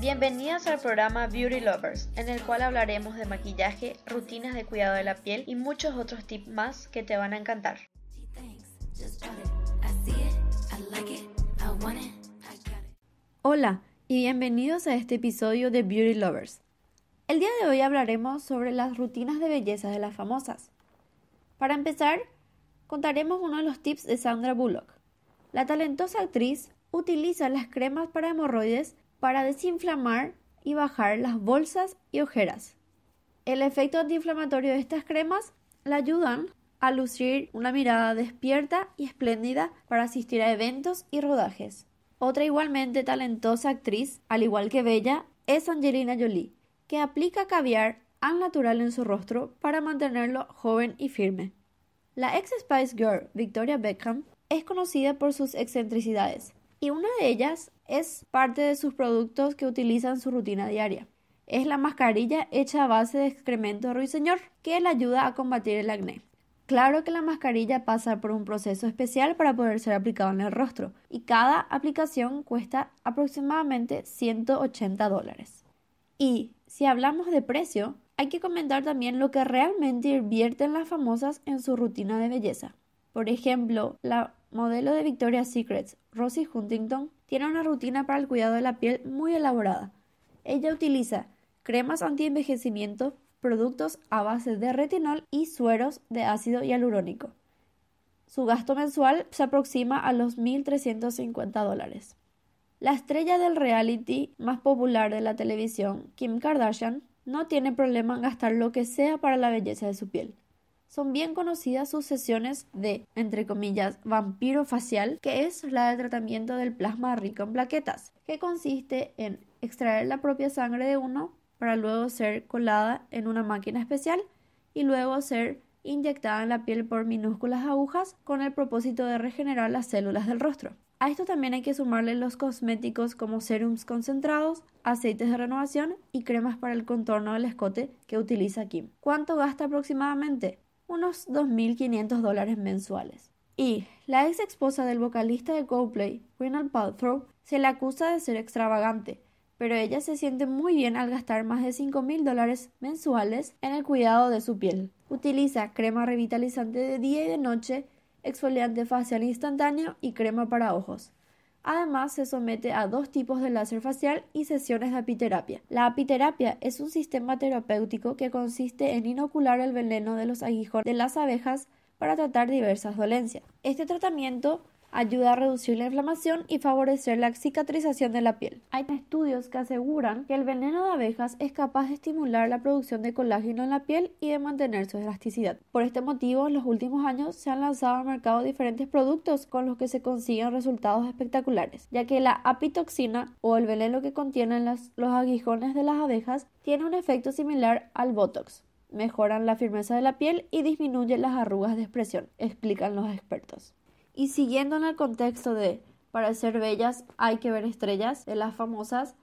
Bienvenidos al programa Beauty Lovers, en el cual hablaremos de maquillaje, rutinas de cuidado de la piel y muchos otros tips más que te van a encantar. Hola y bienvenidos a este episodio de Beauty Lovers. El día de hoy hablaremos sobre las rutinas de belleza de las famosas. Para empezar, contaremos uno de los tips de Sandra Bullock. La talentosa actriz utiliza las cremas para hemorroides para desinflamar y bajar las bolsas y ojeras. El efecto antiinflamatorio de estas cremas la ayudan a lucir una mirada despierta y espléndida para asistir a eventos y rodajes. Otra igualmente talentosa actriz, al igual que Bella, es Angelina Jolie, que aplica caviar al natural en su rostro para mantenerlo joven y firme. La ex Spice Girl Victoria Beckham es conocida por sus excentricidades, y una de ellas es parte de sus productos que utiliza en su rutina diaria. Es la mascarilla hecha a base de excremento de ruiseñor que le ayuda a combatir el acné. Claro que la mascarilla pasa por un proceso especial para poder ser aplicado en el rostro y cada aplicación cuesta aproximadamente 180 dólares. Y si hablamos de precio, hay que comentar también lo que realmente invierten las famosas en su rutina de belleza. Por ejemplo, la modelo de Victoria's Secret, Rosie Huntington, tiene una rutina para el cuidado de la piel muy elaborada. Ella utiliza cremas anti-envejecimiento, productos a base de retinol y sueros de ácido hialurónico. Su gasto mensual se aproxima a los 1.350 dólares. La estrella del reality más popular de la televisión, Kim Kardashian, no tiene problema en gastar lo que sea para la belleza de su piel son bien conocidas sus sesiones de, entre comillas, vampiro facial, que es la de tratamiento del plasma rico en plaquetas, que consiste en extraer la propia sangre de uno para luego ser colada en una máquina especial y luego ser inyectada en la piel por minúsculas agujas con el propósito de regenerar las células del rostro. A esto también hay que sumarle los cosméticos como serums concentrados, aceites de renovación y cremas para el contorno del escote que utiliza Kim. ¿Cuánto gasta aproximadamente? unos 2.500 dólares mensuales. Y la ex esposa del vocalista de Coldplay, Gwyneth Paltrow, se le acusa de ser extravagante, pero ella se siente muy bien al gastar más de 5.000 dólares mensuales en el cuidado de su piel. Utiliza crema revitalizante de día y de noche, exfoliante facial instantáneo y crema para ojos. Además, se somete a dos tipos de láser facial y sesiones de apiterapia. La apiterapia es un sistema terapéutico que consiste en inocular el veneno de los aguijones de las abejas para tratar diversas dolencias. Este tratamiento ayuda a reducir la inflamación y favorecer la cicatrización de la piel. Hay estudios que aseguran que el veneno de abejas es capaz de estimular la producción de colágeno en la piel y de mantener su elasticidad. Por este motivo, en los últimos años se han lanzado al mercado diferentes productos con los que se consiguen resultados espectaculares, ya que la apitoxina o el veneno que contienen los aguijones de las abejas tiene un efecto similar al Botox mejoran la firmeza de la piel y disminuyen las arrugas de expresión, explican los expertos. Y siguiendo en el contexto de para ser bellas hay que ver estrellas de las famosas,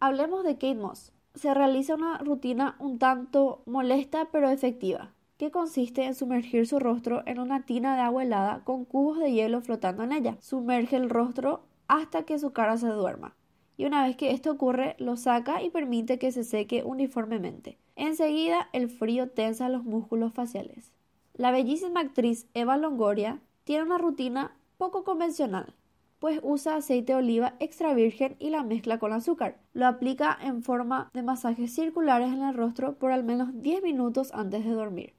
hablemos de Kate Moss. Se realiza una rutina un tanto molesta pero efectiva, que consiste en sumergir su rostro en una tina de agua helada con cubos de hielo flotando en ella. Sumerge el rostro hasta que su cara se duerma. Y una vez que esto ocurre, lo saca y permite que se seque uniformemente. Enseguida, el frío tensa los músculos faciales. La bellísima actriz Eva Longoria tiene una rutina poco convencional, pues usa aceite de oliva extra virgen y la mezcla con azúcar. Lo aplica en forma de masajes circulares en el rostro por al menos 10 minutos antes de dormir.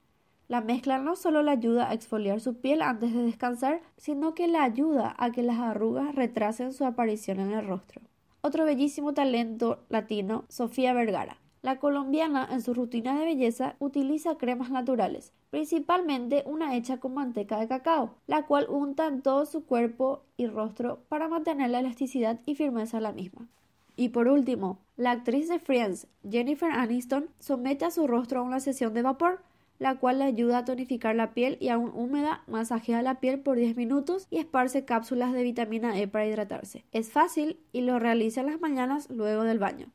La mezcla no solo le ayuda a exfoliar su piel antes de descansar, sino que le ayuda a que las arrugas retrasen su aparición en el rostro. Otro bellísimo talento latino, Sofía Vergara. La colombiana en su rutina de belleza utiliza cremas naturales, principalmente una hecha con manteca de cacao, la cual unta en todo su cuerpo y rostro para mantener la elasticidad y firmeza de la misma. Y por último, la actriz de Friends, Jennifer Aniston, somete a su rostro a una sesión de vapor, la cual le ayuda a tonificar la piel y aún húmeda masajea la piel por 10 minutos y esparce cápsulas de vitamina E para hidratarse. Es fácil y lo realiza en las mañanas luego del baño.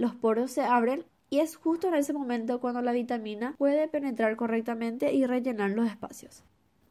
Los poros se abren y es justo en ese momento cuando la vitamina puede penetrar correctamente y rellenar los espacios.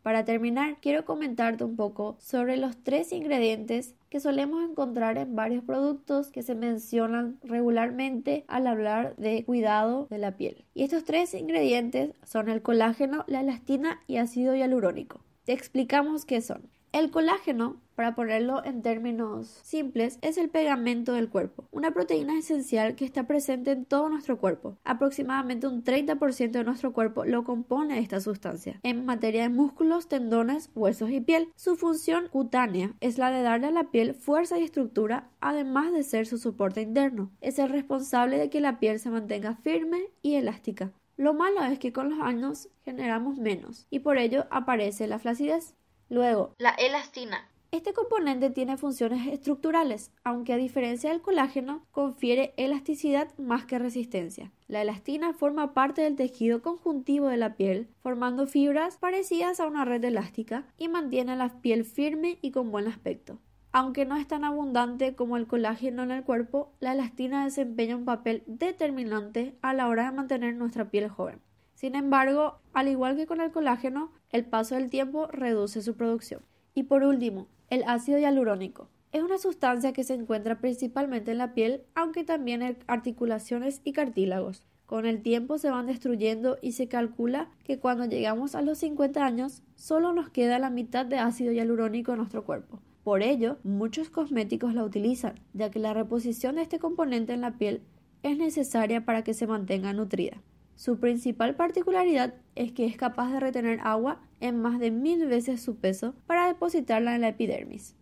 Para terminar, quiero comentarte un poco sobre los tres ingredientes que solemos encontrar en varios productos que se mencionan regularmente al hablar de cuidado de la piel. Y estos tres ingredientes son el colágeno, la elastina y ácido hialurónico. Te explicamos qué son. El colágeno, para ponerlo en términos simples, es el pegamento del cuerpo, una proteína esencial que está presente en todo nuestro cuerpo. Aproximadamente un 30% de nuestro cuerpo lo compone esta sustancia. En materia de músculos, tendones, huesos y piel, su función cutánea es la de darle a la piel fuerza y estructura, además de ser su soporte interno. Es el responsable de que la piel se mantenga firme y elástica. Lo malo es que con los años generamos menos y por ello aparece la flacidez. Luego, la elastina. Este componente tiene funciones estructurales, aunque a diferencia del colágeno, confiere elasticidad más que resistencia. La elastina forma parte del tejido conjuntivo de la piel, formando fibras parecidas a una red elástica y mantiene la piel firme y con buen aspecto. Aunque no es tan abundante como el colágeno en el cuerpo, la elastina desempeña un papel determinante a la hora de mantener nuestra piel joven. Sin embargo, al igual que con el colágeno, el paso del tiempo reduce su producción. Y por último, el ácido hialurónico. Es una sustancia que se encuentra principalmente en la piel, aunque también en articulaciones y cartílagos. Con el tiempo se van destruyendo y se calcula que cuando llegamos a los 50 años solo nos queda la mitad de ácido hialurónico en nuestro cuerpo. Por ello, muchos cosméticos la utilizan, ya que la reposición de este componente en la piel es necesaria para que se mantenga nutrida. Su principal particularidad es que es capaz de retener agua en más de mil veces su peso para depositarla en la epidermis.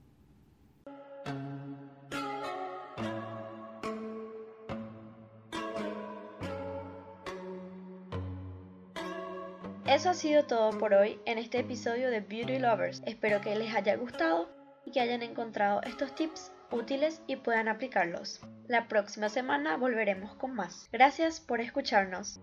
Eso ha sido todo por hoy en este episodio de Beauty Lovers. Espero que les haya gustado y que hayan encontrado estos tips útiles y puedan aplicarlos. La próxima semana volveremos con más. Gracias por escucharnos.